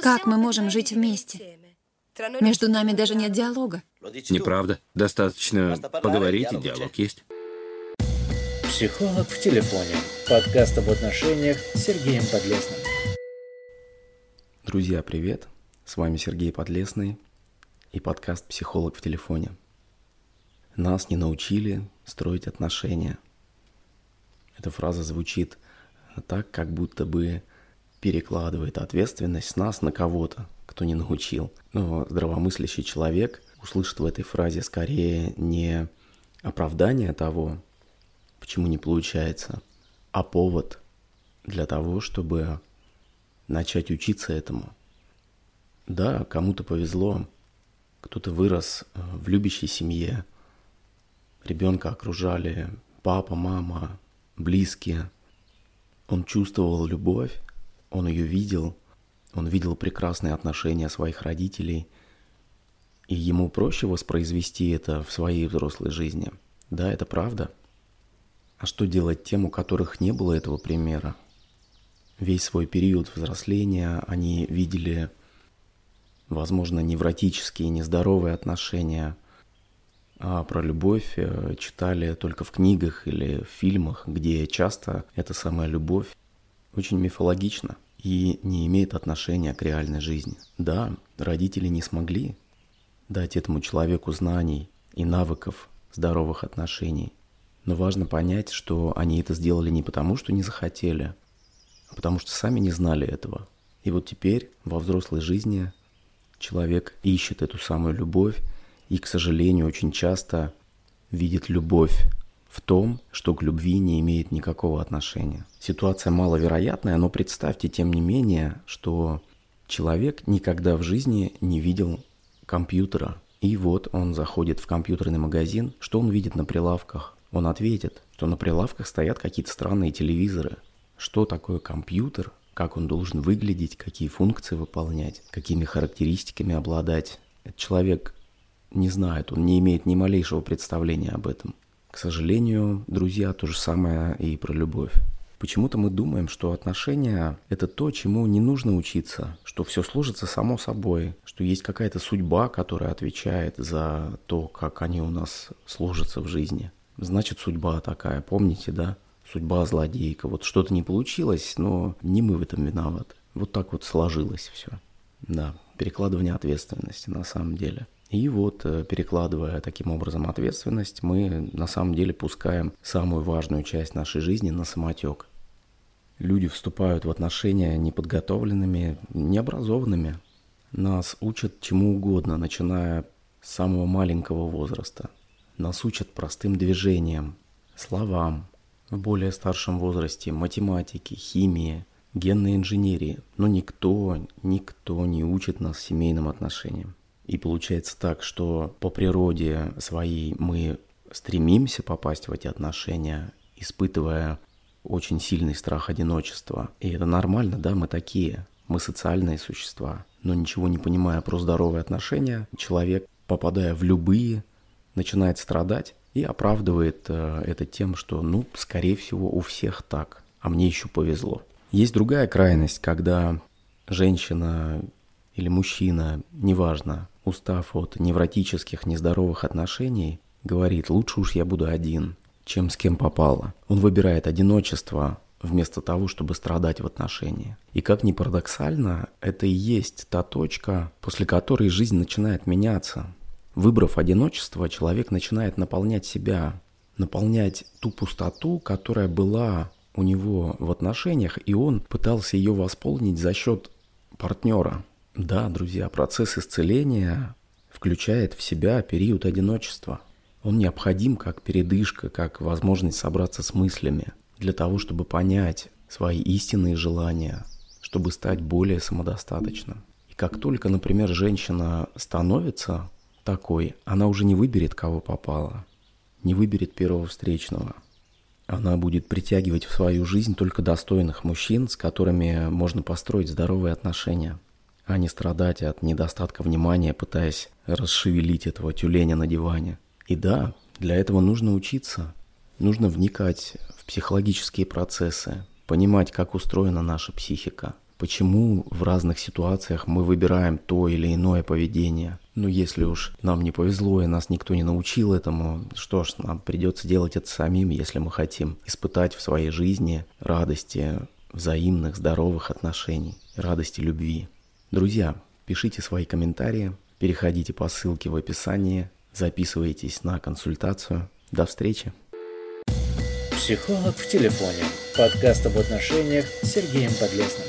Как мы можем жить вместе? Между нами даже нет диалога. Неправда. Достаточно поговорить, и диалог есть. Психолог в телефоне. Подкаст об отношениях с Сергеем Подлесным. Друзья, привет! С вами Сергей Подлесный и подкаст «Психолог в телефоне». Нас не научили строить отношения. Эта фраза звучит так, как будто бы перекладывает ответственность с нас на кого-то, кто не научил. Но здравомыслящий человек услышит в этой фразе скорее не оправдание того, почему не получается, а повод для того, чтобы начать учиться этому. Да, кому-то повезло, кто-то вырос э, в любящей семье, ребенка окружали папа, мама, близкие. Он чувствовал любовь, он ее видел, он видел прекрасные отношения своих родителей, и ему проще воспроизвести это в своей взрослой жизни. Да, это правда. А что делать тем, у которых не было этого примера? Весь свой период взросления они видели, возможно, невротические, нездоровые отношения, а про любовь э, читали только в книгах или в фильмах, где часто эта самая любовь очень мифологично и не имеет отношения к реальной жизни. Да, родители не смогли дать этому человеку знаний и навыков здоровых отношений. Но важно понять, что они это сделали не потому, что не захотели, а потому что сами не знали этого. И вот теперь во взрослой жизни человек ищет эту самую любовь и, к сожалению, очень часто видит любовь в том, что к любви не имеет никакого отношения. Ситуация маловероятная, но представьте, тем не менее, что человек никогда в жизни не видел компьютера. И вот он заходит в компьютерный магазин, что он видит на прилавках? Он ответит, что на прилавках стоят какие-то странные телевизоры. Что такое компьютер? Как он должен выглядеть? Какие функции выполнять? Какими характеристиками обладать? Этот человек не знает, он не имеет ни малейшего представления об этом. К сожалению, друзья, то же самое и про любовь. Почему-то мы думаем, что отношения – это то, чему не нужно учиться, что все сложится само собой, что есть какая-то судьба, которая отвечает за то, как они у нас сложатся в жизни. Значит, судьба такая, помните, да? Судьба злодейка. Вот что-то не получилось, но не мы в этом виноваты. Вот так вот сложилось все. Да, перекладывание ответственности на самом деле – и вот, э, перекладывая таким образом ответственность, мы на самом деле пускаем самую важную часть нашей жизни на самотек. Люди вступают в отношения неподготовленными, необразованными. Нас учат чему угодно, начиная с самого маленького возраста. Нас учат простым движениям, словам, в более старшем возрасте математике, химии, генной инженерии. Но никто, никто не учит нас семейным отношениям. И получается так, что по природе своей мы стремимся попасть в эти отношения, испытывая очень сильный страх одиночества. И это нормально, да, мы такие, мы социальные существа. Но ничего не понимая про здоровые отношения, человек, попадая в любые, начинает страдать и оправдывает э, это тем, что, ну, скорее всего, у всех так, а мне еще повезло. Есть другая крайность, когда женщина или мужчина, неважно, устав от невротических нездоровых отношений, говорит, лучше уж я буду один, чем с кем попало. Он выбирает одиночество вместо того, чтобы страдать в отношении. И как ни парадоксально, это и есть та точка, после которой жизнь начинает меняться. Выбрав одиночество, человек начинает наполнять себя, наполнять ту пустоту, которая была у него в отношениях, и он пытался ее восполнить за счет партнера. Да, друзья, процесс исцеления включает в себя период одиночества. Он необходим как передышка, как возможность собраться с мыслями для того, чтобы понять свои истинные желания, чтобы стать более самодостаточным. И как только, например, женщина становится такой, она уже не выберет, кого попало, не выберет первого встречного. Она будет притягивать в свою жизнь только достойных мужчин, с которыми можно построить здоровые отношения – а не страдать от недостатка внимания, пытаясь расшевелить этого тюленя на диване. И да, для этого нужно учиться. Нужно вникать в психологические процессы, понимать, как устроена наша психика. почему в разных ситуациях мы выбираем то или иное поведение. Ну, если уж нам не повезло и нас никто не научил этому, что ж, нам придется делать это самим, если мы хотим испытать в своей жизни радости взаимных, здоровых отношений, радости любви. Друзья, пишите свои комментарии, переходите по ссылке в описании, записывайтесь на консультацию. До встречи! Психолог в телефоне. Подкаст об отношениях с Сергеем Подлесным.